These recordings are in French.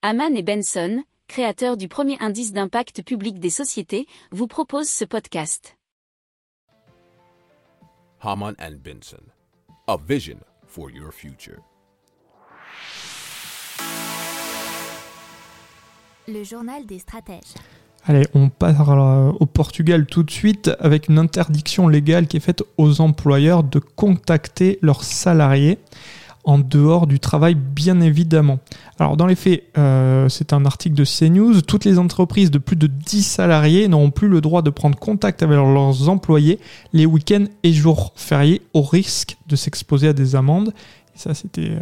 Haman et Benson, créateurs du premier indice d'impact public des sociétés, vous proposent ce podcast. Haman and Benson, a vision for your future. Le journal des stratèges. Allez, on part euh, au Portugal tout de suite avec une interdiction légale qui est faite aux employeurs de contacter leurs salariés en dehors du travail, bien évidemment. Alors, dans les faits, euh, c'est un article de CNews. Toutes les entreprises de plus de 10 salariés n'auront plus le droit de prendre contact avec leurs employés les week-ends et jours fériés au risque de s'exposer à des amendes. Ça, c'était euh,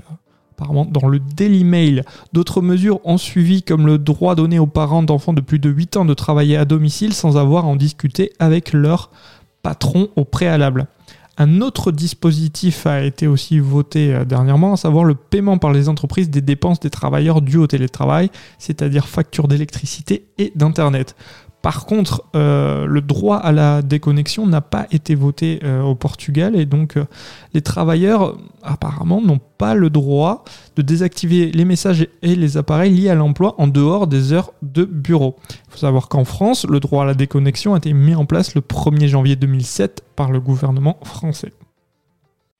apparemment dans le Daily Mail. D'autres mesures ont suivi, comme le droit donné aux parents d'enfants de plus de 8 ans de travailler à domicile sans avoir à en discuter avec leur patron au préalable. Un autre dispositif a été aussi voté euh, dernièrement, à savoir le paiement par les entreprises des dépenses des travailleurs dues au télétravail, c'est-à-dire factures d'électricité et d'Internet. Par contre, euh, le droit à la déconnexion n'a pas été voté euh, au Portugal et donc euh, les travailleurs apparemment n'ont pas le droit de désactiver les messages et les appareils liés à l'emploi en dehors des heures de bureau. Il faut savoir qu'en France, le droit à la déconnexion a été mis en place le 1er janvier 2007 par le gouvernement français.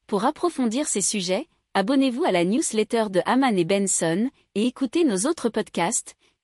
Pour approfondir ces sujets, abonnez-vous à la newsletter de Haman et Benson et écoutez nos autres podcasts